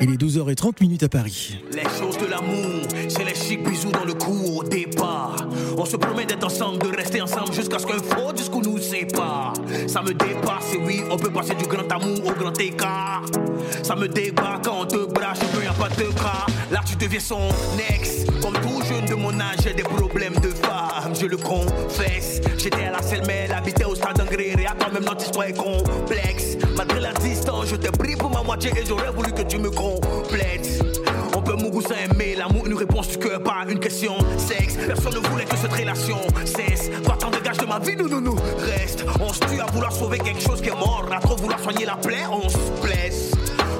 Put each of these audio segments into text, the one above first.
Il est 12h30 minutes à Paris. Les choses de l'amour, c'est les chics bisous dans le cours au départ. On se promet d'être ensemble, de rester ensemble jusqu'à ce qu'un faux nous sépare. Ça me dépasse, et oui, on peut passer du grand amour au grand écart. Ça me débat quand on te brache, il n'y a pas de cas. Là, tu deviens son ex. Comme tout jeune de mon âge, j'ai des problèmes de femme, je le confesse. J'étais à la selle, mais elle habitait au stade d'Angré. Et quand même, notre histoire est complexe. Malgré la distance, je t'ai pris pour ma moitié et j'aurais voulu que tu me complètes. Peut Mougoussa aimer l'amour, une réponse du cœur, pas une question sexe. Personne ne voulait que cette relation cesse. Va-t'en dégage de ma vie, nous, nous, nous. Reste, on se tue à vouloir sauver quelque chose qui est mort. À trop vouloir soigner la plaie, on se blesse.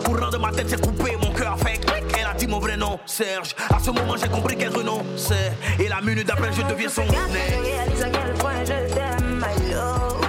Pour rendre ma tête s'est coupée, mon cœur fait. Elle a dit mon vrai nom, Serge. À ce moment, j'ai compris qu'elle renonce. Et la minute d'après, je deviens son Je réalise à quel point je t'aime, my love.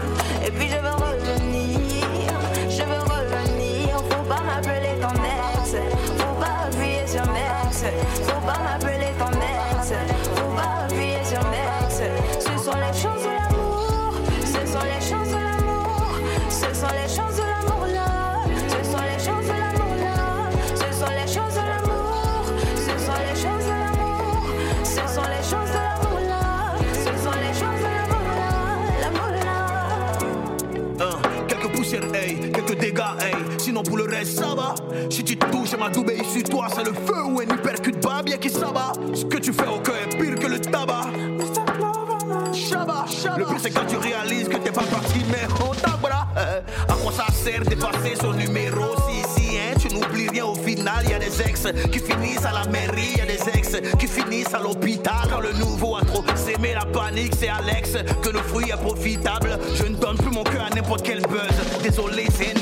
Pour le reste, ça va. Si tu te touches, ma doubée sur toi, c'est le feu ou un hypercute pas bien qui s'abat. Ce que tu fais au cœur est pire que le tabac. Shabba, shabba. Le plus c'est quand tu réalises que t'es pas parti, mais on t'abra. À quoi ça sert d'effacer son numéro si, si, hein, tu n'oublies rien au final. Y a des ex qui finissent à la mairie, y a des ex qui finissent à l'hôpital. Quand le nouveau a trop s'aimer la panique, c'est Alex que le fruit est profitable. Je ne donne plus mon cœur à n'importe quel buzz. Désolé, c'est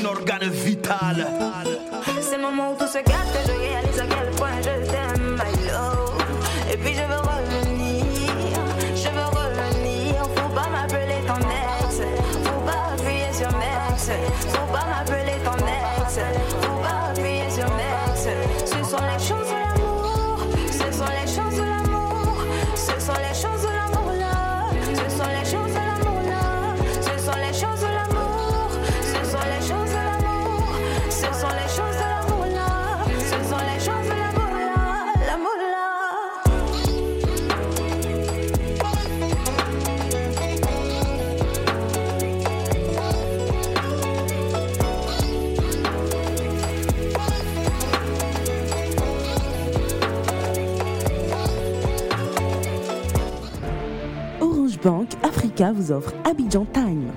Africa vous offre Abidjan Time.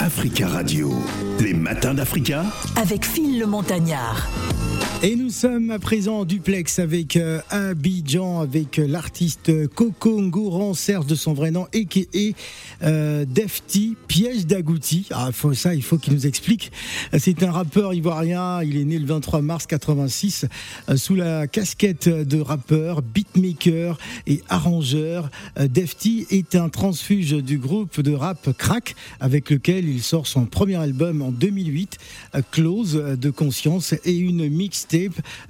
Africa Radio, les matins d'Africa. avec Phil le Montagnard. Et nous sommes à présent en duplex avec euh, Abidjan, avec euh, l'artiste Coco Ngouran, Serge de son vrai nom, et euh, Defty, Piège d'Agouti. Ah, ça, il faut qu'il nous explique. C'est un rappeur ivoirien, il est né le 23 mars 86, euh, sous la casquette de rappeur, beatmaker et arrangeur. Defty est un transfuge du groupe de rap Crack, avec lequel il sort son premier album en 2008, euh, Close de conscience, et une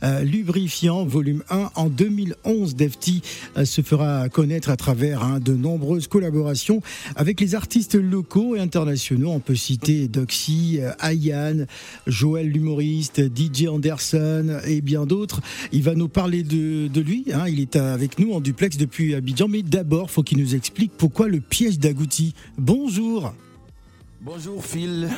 euh, lubrifiant volume 1 en 2011. Defty euh, se fera connaître à travers hein, de nombreuses collaborations avec les artistes locaux et internationaux. On peut citer Doxy, euh, Ayane, Joël l'humoriste, DJ Anderson et bien d'autres. Il va nous parler de, de lui. hein. Il est avec nous en duplex depuis Abidjan. Mais d'abord, faut qu'il nous explique pourquoi le piège d'Agouti. Bonjour. Bonjour Phil.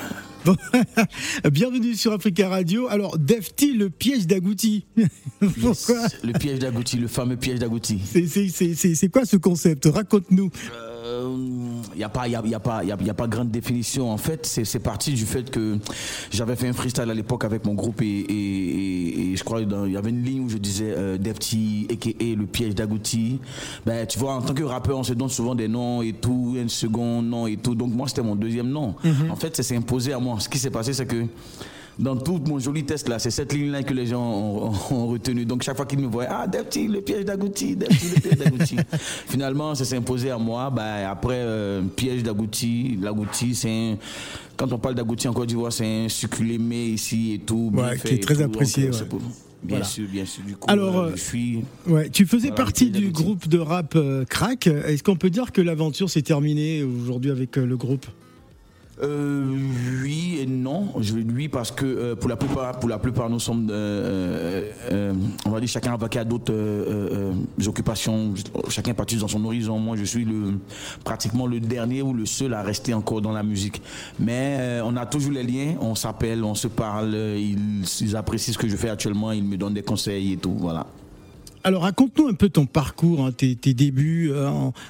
Bon, Bienvenue sur Africa Radio. Alors, Defty, le piège d'Agouti. Pourquoi Le piège d'Agouti, le fameux piège d'Agouti. C'est- c'est- C'est c'est- c'est quoi ce concept? Raconte-nous. Il n'y a, pas- y a, y a, pas- y a, y a pas grande définition. En fait, c'est parti du fait que j'avais fait un freestyle à l'époque avec mon groupe et, et- et- et je crois qu'il y avait une ligne où je disais euh, Defty, a.k.a. le piège d'Agouti. Ben, tu vois, en tant que rappeur, on se donne souvent des noms et tout, un second nom et tout. Donc moi, c'était mon deuxième nom. En fait, ça s'est imposé à moi. Ce qui s'est passé, c'est que dans tout mon joli test là, c'est cette ligne-là que les gens ont, ont- ont retenu. Donc chaque fois qu'ils me voyaient, ah Defty, le piège d'Agouti, Defty, le piège d'Agouti. Finalement, ça s'est imposé à moi. Bah, après, euh, piège d'Agouti, l'Agouti, c'est un- quand on parle d'Agouti en Côte d'Ivoire, c'est un succulé mais ici et tout. Ouais, qui est très tout. apprécié, Donc, euh, ouais. Bien Voilà. sûr, bien sûr. Du coup, Alors, euh, je suis. Ouais, tu faisais Voilà, partie du groupe de rap euh, Crack. Est-ce qu'on peut dire que l'aventure s'est terminée aujourd'hui avec le groupe? Euh, oui et non. Je vais lui parce que euh, pour la plupart, pour la plupart, nous sommes, euh, euh, on va dire, chacun vaqué à d'autres occupations. Chacun parti dans son horizon. Moi, je suis le pratiquement le dernier ou le seul à rester encore dans la musique. Mais on a toujours les liens. On s'appelle, on se parle. Ils, apprécient ce que je fais actuellement. Ils me donnent des conseils et tout. Voilà. Alors raconte-nous un peu ton parcours, hein, tes, débuts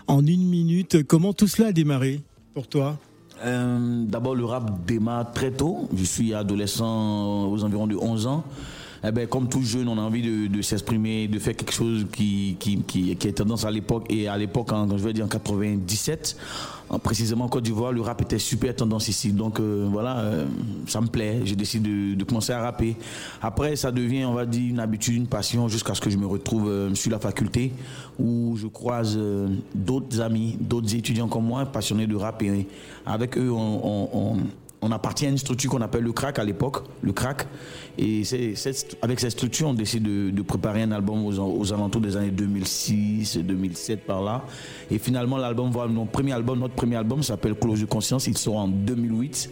en, une minute. Comment tout cela a démarré pour toi? D'abord, le rap démarre très tôt. Je suis adolescent aux environs de 11 ans. Eh ben, comme tout jeune, on a envie de, de s'exprimer, de faire quelque chose qui, qui, qui, qui est tendance à l'époque. Et à l'époque, en- quand je vais dire en 97, en- précisément en Côte d'Ivoire, le rap était super tendance ici. Donc euh, voilà, euh, ça me plaît. J'ai décidé de, de commencer à rapper. Après, ça devient, on va dire, une habitude, une passion, jusqu'à ce que je me retrouve euh, sur la faculté où je croise euh, d'autres amis, d'autres étudiants comme moi, passionnés de rap. Et avec eux, on, on- on- on appartient à une structure qu'on appelle le crack à l'époque, le crack. Et avec cette structure, on décide de, préparer un album aux, alentours des années 2006, 2007 par là. Et finalement, l'album, notre premier album, notre premier album s'appelle Close de conscience. Il sort en 2008.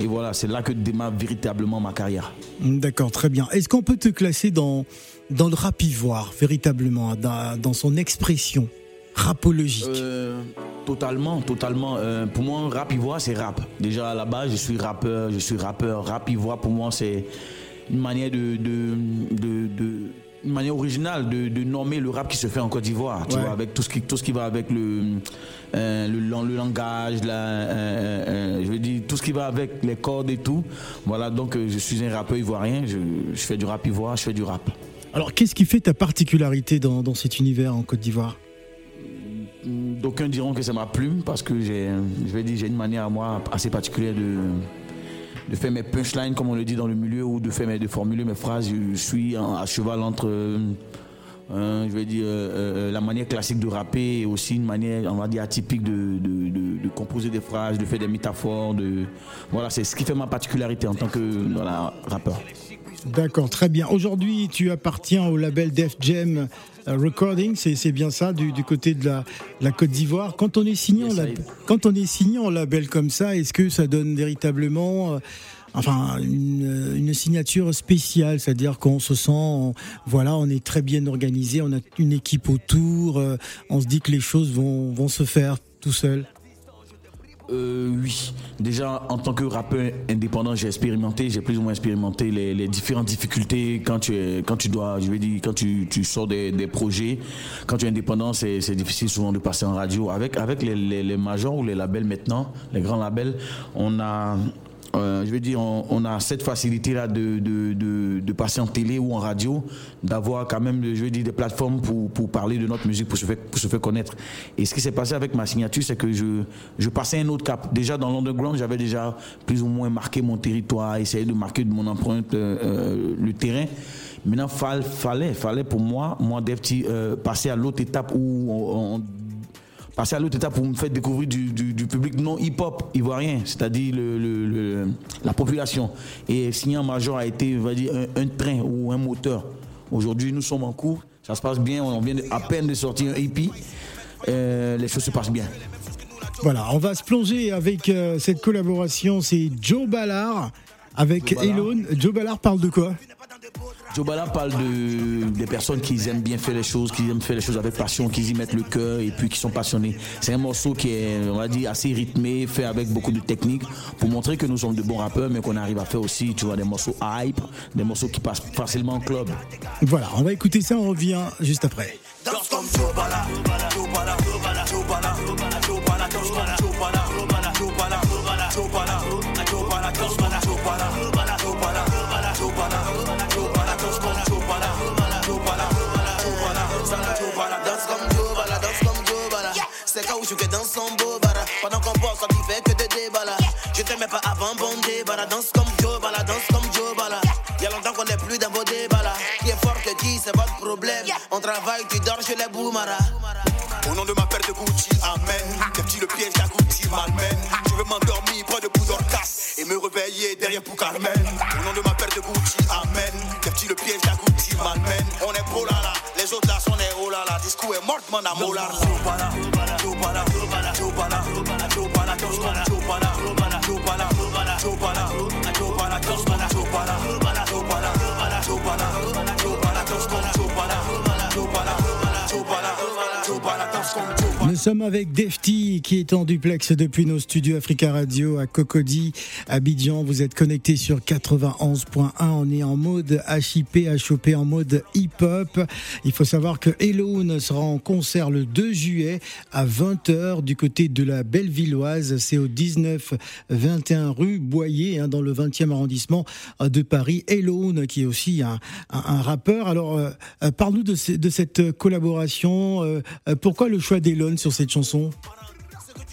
Et voilà, c'est là que démarre véritablement ma carrière. D'accord, très bien. Est-ce qu'on peut te classer dans, dans le rap ivoire, véritablement, dans son expression? Rapologique Euh, totalement, totalement. Euh, pour moi, rap ivoire, c'est rap. Déjà à la base, je suis rappeur, je suis rappeur. Rap ivoire, pour moi, c'est une manière de, de, de, de- une manière originale de, de nommer le rap qui se fait en Côte d'Ivoire. Tu Ouais. vois, avec tout ce qui, tout ce qui va avec le, euh, le, lang- le langage, la, euh, euh, je veux dire tout ce qui va avec les cordes et tout. Voilà, donc je suis un rappeur ivoirien. Je, je fais du rap ivoire, je fais du rap. Alors, qu'est-ce qui fait ta particularité dans, dans cet univers en Côte d'Ivoire? D'aucuns diront que c'est ma plume parce que j'ai, je dire, j'ai une manière à moi assez particulière de, de faire mes punchlines, comme on le dit dans le milieu, ou de faire de formuler mes phrases. Je suis à cheval entre, euh, euh, je dire, euh, euh, la manière classique de rapper et aussi une manière, on va dire, atypique de, de, composer des phrases, de faire des métaphores. Voilà, c'est ce qui fait ma particularité en tant que rappeur. D'accord, très bien. Aujourd'hui, tu appartiens au label Def Jam euh, Recording, c'est bien ça, du, du côté de la, la Côte d'Ivoire. Quand on est signé en Yes, lab- I- quand on est signé en label comme ça, est-ce que ça donne véritablement euh, enfin une, une signature spéciale, c'est-à-dire qu'on se sent, on- voilà, on est très bien organisé, on a une équipe autour, euh, on se dit que les choses vont, vont se faire tout seul. Euh, oui, déjà en tant que rappeur indépendant, j'ai expérimenté, j'ai plus ou moins expérimenté les, les différentes difficultés quand tu es, quand tu dois, je vais dire, quand tu, tu sors des, des projets, quand tu es indépendant, c'est c'est difficile souvent de passer en radio. Avec avec les, les, les majors ou les labels maintenant, les grands labels, on a euh, je veux dire, on, a cette facilité-là de, de, de, de passer en télé ou en radio, d'avoir quand même, je veux dire, des plateformes pour, pour parler de notre musique, pour se, faire, pour se faire connaître. Et ce qui s'est passé avec ma signature, c'est que je, je passais un autre cap. Déjà dans l'underground, j'avais déjà plus ou moins marqué mon territoire, essayé de marquer de mon empreinte euh, euh, le terrain. Maintenant, fall, fallait, fallait pour moi, moi, Defty, euh, passer à l'autre étape où on- passer à l'autre étape pour me faire découvrir du- du public non hip-hop ivoirien, c'est-à-dire le, le- le- la population. Et signer en major a été, va dire, un, un train ou un moteur. Aujourd'hui, nous sommes en cours, ça se passe bien, on vient de- à peine de sortir un hippie, Euh, les choses se passent bien. Voilà, on va se plonger avec euh, cette collaboration, c'est Joe Ballard avec Joe Ballard. Elone. Joe Ballard parle de quoi? Joe Bala parle de, des personnes qui aiment bien faire les choses, qui aiment faire les choses avec passion, qui y mettent le cœur et puis qui sont passionnés. C'est un morceau qui est, on va dire, assez rythmé, fait avec beaucoup de technique pour montrer que nous sommes de bons rappeurs, mais qu'on arrive à faire aussi, tu vois, des morceaux hype, des morceaux qui passent facilement en club. Voilà, on va écouter ça, on revient juste après. Danse comme Joe Danse comme Joe Bala, danse comme Joe Bala. Y'a longtemps qu'on n'est plus dans vos débats là. Qui est fort que qui, c'est votre problème. On travaille, tu dors chez les boumara. Au nom de ma paire de Gucci, amen. Des petits le piège d'Agouti m'amène. Je veux m'endormir près de Boudorcas et me réveiller derrière pour Carmen. Au nom de ma paire de Gucci, amen. Des petits le piège d'Agouti m'amène. On est pro là là, les autres là sont des oh là là. Disco est mort, man à molar. Sommes avec Defty qui est en duplex depuis nos studios Africa Radio à Cocody, Abidjan. Vous êtes connecté sur 91.1. On est en mode HIP, HOP, en mode hip-hop. Il faut savoir que Elone sera en concert le 2 juillet à 20h du côté de la Bellevilloise. C'est au 19-21 rue Boyer, hein, dans le 20e arrondissement de Paris. Elone qui est aussi un, rappeur. Alors, euh, euh, parle-nous de, ce- de cette collaboration. euh, pourquoi le choix d'Elone sur cette chanson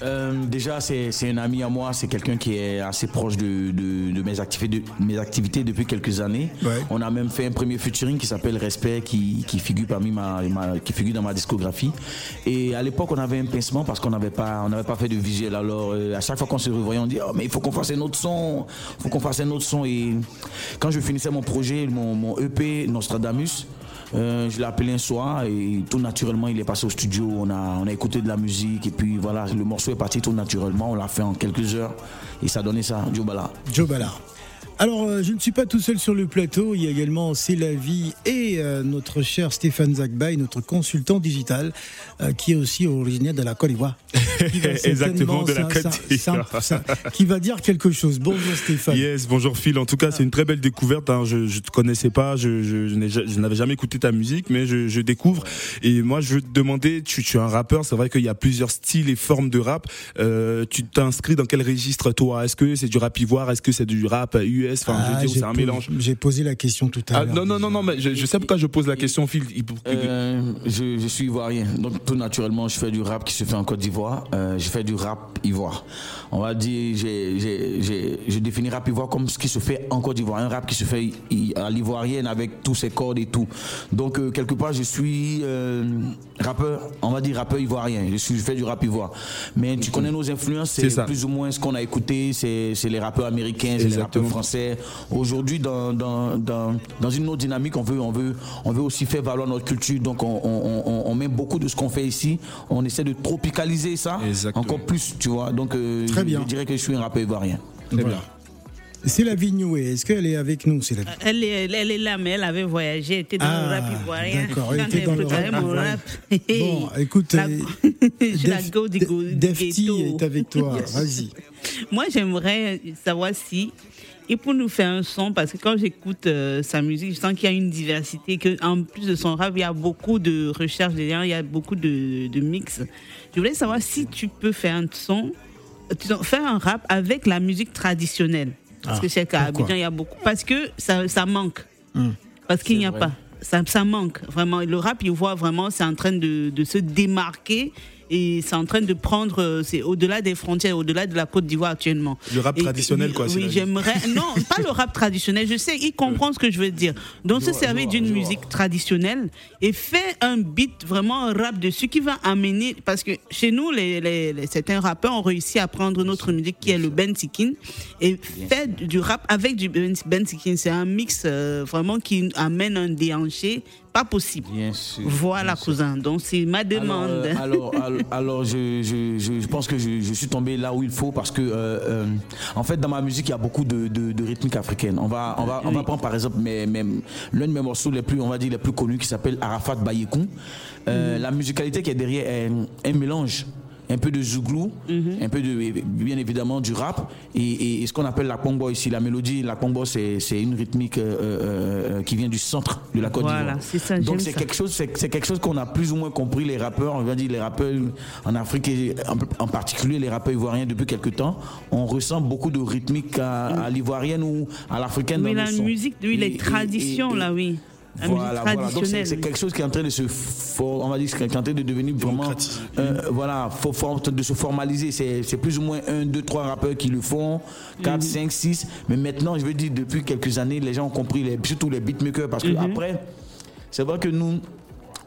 Euh, déjà, c'est c'est un ami à moi, c'est quelqu'un qui est assez proche de, de- de mes, activités, de mes activités depuis quelques années. Ouais. On a même fait un premier featuring qui s'appelle Respect, qui, qui figure parmi ma, ma- qui figure dans ma discographie. Et à l'époque, on avait un pincement parce qu'on n'avait pas, on n'avait pas fait de visuel. Alors, euh, à chaque fois qu'on se revoyait, on dit, oh, mais il faut qu'on fasse un autre son, il faut qu'on fasse un autre son. Et quand je finissais mon projet, mon, mon EP Nostradamus, euh, je l'ai appelé un soir et tout naturellement il est passé au studio. On a, on a écouté de la musique et puis voilà, le morceau est parti tout naturellement. On l'a fait en quelques heures et ça a donné ça, Joe Bala. Alors, euh, je ne suis pas tout seul sur le plateau. Il y a également C'est la vie et euh, notre cher Stéphane Zagbay, notre consultant digital, euh, qui est aussi originaire de la Côte d'Ivoire. Exactement, de la Côte d'Ivoire. Qui va dire quelque chose. Bonjour Stéphane. Yes, bonjour Phil. En tout cas, c'est une très belle découverte. hein. Je ne te connaissais pas, je, n'avais jamais écouté ta musique, mais je, je découvre. Et moi, je veux te demander, tu, tu es un rappeur, c'est vrai qu'il y a plusieurs styles et formes de rap. Euh, tu t'inscris dans quel registre toi? Est-ce que c'est du rap ivoire? Est-ce que c'est du rap US Enfin, je veux Ah, c'est un mélange. J'ai posé la question tout à Ah, l'heure. non, non, non, non, mais je, je sais pourquoi je pose la question, Phil. Il- Euh, je, je suis ivoirien, donc tout naturellement, je fais du rap qui se fait en Côte d'Ivoire. Euh, je fais du rap ivoire. On va dire, je définis rap ivoire comme ce qui se fait en Côte d'Ivoire, un rap qui se fait à l'ivoirienne avec tous ses cordes et tout. Donc euh, quelque part, je suis euh, rappeur, on va dire rappeur ivoirien. Je suis, je fais du rap ivoire. Mais tu connais nos influences, C'est plus ou moins ce qu'on a écouté, c'est les rappeurs américains, c'est les rappeurs Exactement. Aujourd'hui, dans, dans, dans, dans une autre dynamique, on veut, on, veut, on veut aussi faire valoir notre culture. Donc, on, on, on, on met beaucoup de ce qu'on fait ici. On essaie de tropicaliser ça Exactement. encore plus, tu vois. Donc, euh, Très je, bien. je dirais que je suis un rappeur ivoirien. Très Voilà. bien. C'est la vie Noué. Est-ce qu'elle est avec nous C'est la vie. Elle est, elle est là, mais elle avait voyagé, elle était dans Ah, le rap ivoirien. d'accord, elle était dans le rap mon rap. Bon, écoute, La- euh, la Def- go du Defty est avec toi. Vas-y. Moi, j'aimerais savoir si, et pour nous faire un son, parce que quand j'écoute euh, sa musique, je sens qu'il y a une diversité, que en plus de son rap, il y a beaucoup de recherches derrière, il y a beaucoup de, de mix. Je voulais savoir si tu peux faire un son, faire un rap avec la musique traditionnelle. Parce Ah, que c'est qu'à Abidjan, il y a beaucoup. Parce que ça, ça manque. Hum. Parce qu'il n'y a vrai. pas. Ça, ça manque vraiment. Le rap, il voit vraiment, c'est en train de, de se démarquer et c'est en train de prendre, euh, c'est au-delà des frontières, au-delà de la Côte d'Ivoire actuellement. Le rap Et- traditionnel, quoi, c'est Oui, j'aimerais. Non, pas le rap traditionnel. Je sais, il comprend ce que je veux dire. Donc, se servir d'une musique traditionnelle et faire un beat, vraiment un rap dessus qui va amener. Parce que chez nous, les, les- les- certains rappeurs ont réussi à prendre notre musique qui est le Ben Sikin et faire du rap avec du Ben, ben Sikin. C'est un mix euh, vraiment qui amène un déhanché pas possible. Bien sûr. Voilà, cousin. Donc, c'est ma demande. Alors, euh, alors, alors, alors, je, je, je, pense que je, je suis tombé là où il faut parce que, euh, euh, en fait, dans ma musique, il y a beaucoup de, de, de rythmiques africaines. On va, on va, on va prendre par exemple l'un de mes morceaux les plus, on va dire, les plus connus qui s'appelle Arafat Bayekoun. Euh, La musicalité qui est derrière est un mélange. Un peu de zouglou, un peu de, bien évidemment du rap et, et- et ce qu'on appelle la Congo ici. La mélodie, la Congo, c'est c'est une rythmique euh, euh, euh, qui vient du centre de la Côte Voilà, d'Ivoire. c'est ça, Donc c'est ça. quelque chose, c'est c'est quelque chose qu'on a plus ou moins compris les rappeurs, on va dire les rappeurs en Afrique et en, en particulier les rappeurs ivoiriens depuis quelques temps. On ressent beaucoup de rythmique à, à l'ivoirienne ou à l'africaine Oui, dans la musique, oui, les traditions, là, oui. La voilà, musique voilà. Donc c'est quelque chose qui est en train de se, for- on va dire, qui est en train de devenir vraiment, euh, voilà, de se formaliser. C'est c'est plus ou moins un, deux, trois rappeurs qui le font, quatre, cinq, six. Mais maintenant, je veux dire, depuis quelques années, les gens ont compris, les, surtout les beatmakers, parce que après, c'est vrai que nous,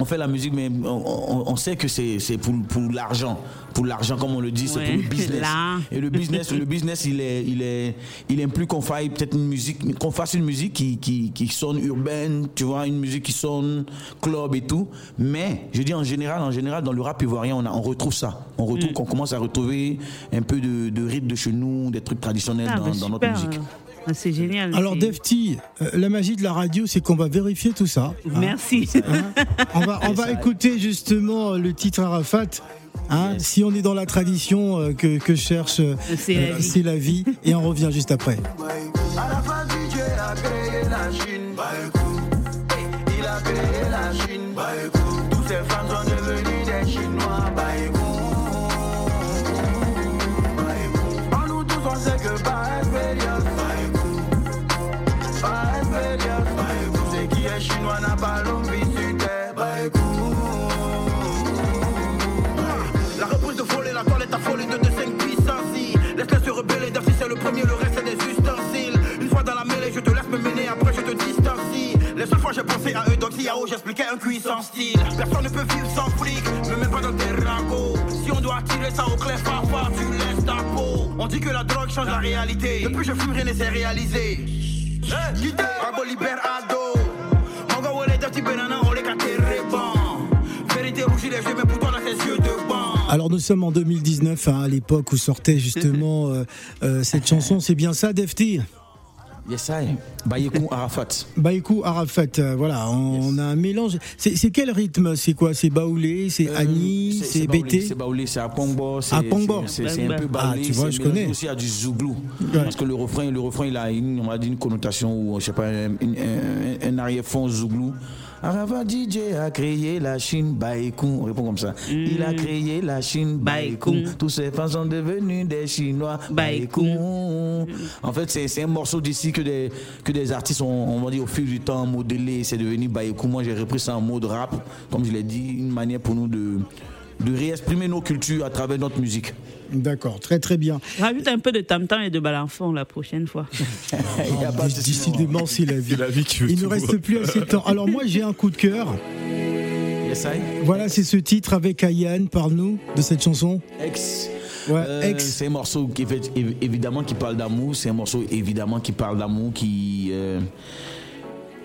on fait la musique, mais on, on- on sait que c'est c'est pour, pour l'argent. Pour l'argent, comme on le dit, c'est Ouais, pour le business. là. Et le business, le business, il est, il est, il implique qu'on fasse peut-être une musique, qu'on fasse une musique qui, qui, qui sonne urbaine, tu vois, une musique qui sonne club et tout. Mais, je dis en général, en général, dans le rap ivoirien, on, a, on retrouve ça. On retrouve Mm. qu'on commence à retrouver un peu de, de rythme de chez nous, des trucs traditionnels Ah, dans, bah, dans notre musique. Ah, C'est génial. Alors, Defty, euh, la magie de la radio, c'est qu'on va vérifier tout ça. hein. Merci. Hein on va, on va écouter justement le titre Arafat. Hein, Si on est dans la tradition euh, que, que cherche euh, C'est la euh, vie. c'est la vie, et on revient juste après. J'expliquais un cuit style. Personne ne peut vivre sans flic, me mets pas dans tes ragots. Si on doit tirer ça au clair, papa, tu laisses ta peau. On dit que la drogue change la réalité. Depuis je fume, rien ne s'est réalisé. Guitare, rago libère ado. Mongo, ouais, les dirty banana, on les casse Vérité rouge, les yeux, mais pour toi là c'est yeux de banc. Alors nous sommes en 2019, hein, à l'époque où sortait justement euh, euh, cette chanson. C'est bien ça, Defty? Yes, I. Bayekou Arafat. Baïkou Arafat, euh, voilà, on, on a un mélange. C'est quel rythme? C'est quoi? C'est baoulé, c'est Euh, Annie, c'est BT C'est Baoulé, c'est Apongbo. c'est- Apongbo. C'est c'est un peu Ah, Baoulé. tu vois, je connais. aussi à du Zouglou. Ouais. Parce que le refrain, le refrain il a une, on va dire une connotation ou je sais pas, un- un arrière-fond Zouglou. Arafat DJ a créé la Chine, Baïkou. On répond comme ça. Il a créé la Chine, Baïkou. Baïkou. Tous ces fans sont devenus des Chinois, Baïkou. Baïkou. En fait, c'est un morceau d'ici que des, que des artistes ont, on va dire, au fil du temps modelé. C'est devenu Baïkou. Moi, j'ai repris ça en mode rap. Comme je l'ai dit, une manière pour nous de, de réexprimer nos cultures à travers notre musique. D'accord, très très bien. Rajoute un peu de tam-tam et de balançon la prochaine fois. Il a pas de souci, non. Décidément, c'est la vie. C'est la vie qui veut Il ne reste plus assez de temps. Alors moi, j'ai un coup de cœur. Yes, I? Voilà, c'est ce titre avec Ayane. Parle-nous de cette chanson. Ex. Ouais, Euh, ex. C'est un morceau qui fait évi- évidemment qui parle d'amour. C'est un morceau évidemment qui parle d'amour, qui euh,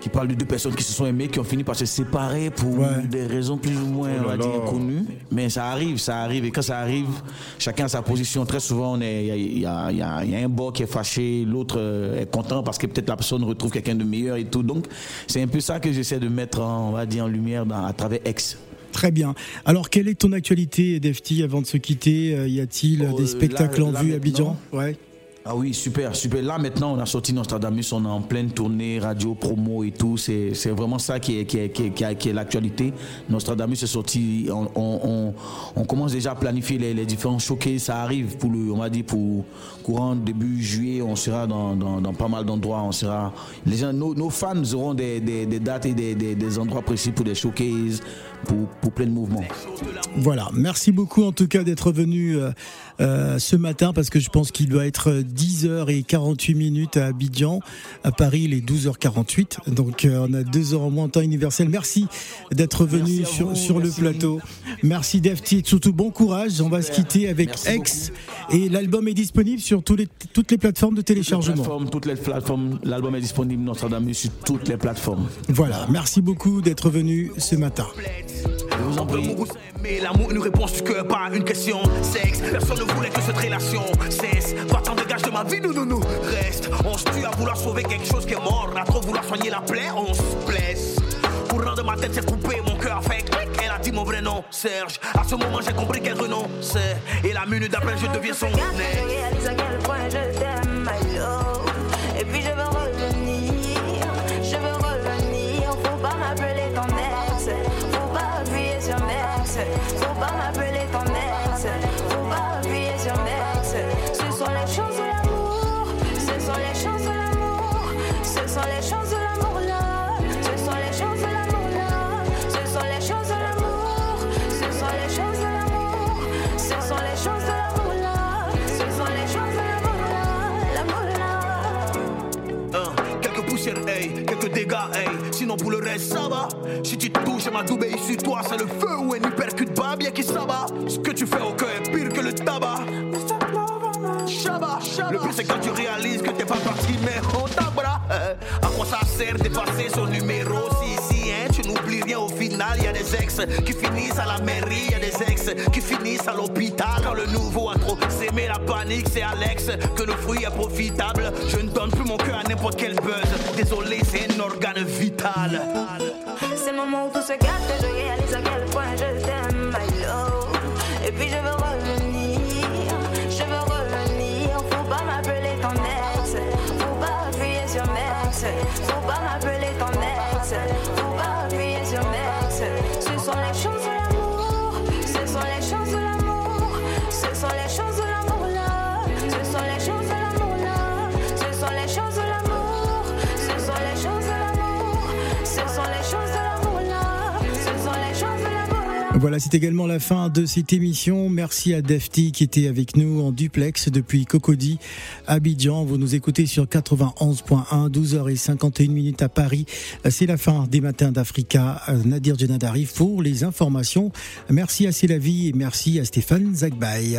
qui parle de deux personnes qui se sont aimées, qui ont fini par se séparer pour Ouais. des raisons plus ou moins Oh on va dire connues. Mais ça arrive, ça arrive. Et quand ça arrive, chacun a sa position. Très souvent, il y y y y a un bord qui est fâché, l'autre euh, est content parce que peut-être la personne retrouve quelqu'un de meilleur et tout. Donc, c'est un peu ça que j'essaie de mettre en, on va dire, en lumière dans- à travers Ex. Très bien. Alors, quelle est ton actualité, Defty, avant de se quitter? Euh, Y a-t-il Oh, des spectacles là- en là vue à Abidjan? Ouais. Ah oui, super, super. Là maintenant, on a sorti Nostradamus, on est en pleine tournée, radio, promo et tout. C'est vraiment ça qui est, qui est, qui est, qui est- l'actualité. Nostradamus est sorti, on, on, on, commence déjà à planifier les, les différents showcases. Ça arrive pour le, on va dire pour courant début juillet, on sera dans, dans, dans pas mal d'endroits. On sera, les gens, nos, nos fans auront des, des, des dates et des, des, des endroits précis pour des showcases, pour, pour plein de mouvements. Voilà. Merci beaucoup, en tout cas, d'être venu euh, euh, ce matin, parce que je pense qu'il doit être 10h48 minutes à Abidjan. À Paris, il est 12h48. Donc, euh, on a deux heures en moins en temps universel. Merci d'être venu sur, vous, sur le plateau. Merci, Defty. Et surtout, bon courage. On va se quitter avec Merci Ex. Et l'album est disponible sur tous les, toutes les plateformes de téléchargement. toutes les plateformes, l'album est disponible Nostradamus sur toutes les plateformes. Voilà. Merci beaucoup d'être venu ce matin. En prie. Mais l'amour, une réponse du cœur, pas une question. Sexe, personne ne voulait que cette relation cesse. Partant de gage de ma vie, nous, nous, nous. Reste, on se tue à vouloir sauver quelque chose qui est mort. À trop vouloir soigner la plaie, on se blesse. Courant de ma tête s'est coupé, mon cœur a fait clic. Elle a dit mon vrai nom, Serge. À ce moment, j'ai compris qu'elle renonçait. Et la minute d'après, je deviens son nez. Sinon pour le reste, ça va. Si tu te touches ma double sur toi, c'est le feu ou un hypercute pas bien qui s'abat. Ce que tu fais au cœur est pire que le tabac. Shabba, Le plus c'est quand tu réalises que t'es pas parti, mais on t'abra. À quoi ça sert d'effacer son numéro final. Y a des ex qui finissent à la mairie, y a des ex qui finissent à l'hôpital. Quand le nouveau a trop s'aimer la panique, c'est Alex que le fruit est profitable. Je ne donne plus mon cœur à n'importe quel buzz. Désolé, c'est un organe vital. C'est le moment où tout se gâte je réalise à Ce sont les choses Voilà, c'est également la fin de cette émission. Merci à Defty qui était avec nous en duplex depuis Cocody, Abidjan. Vous nous écoutez sur 91.1, 12h51 minutes à Paris. C'est la fin des matins d'Africa. Nadir Djenad arrive pour les informations. Merci à Célavie et merci à Stéphane Zagbaï.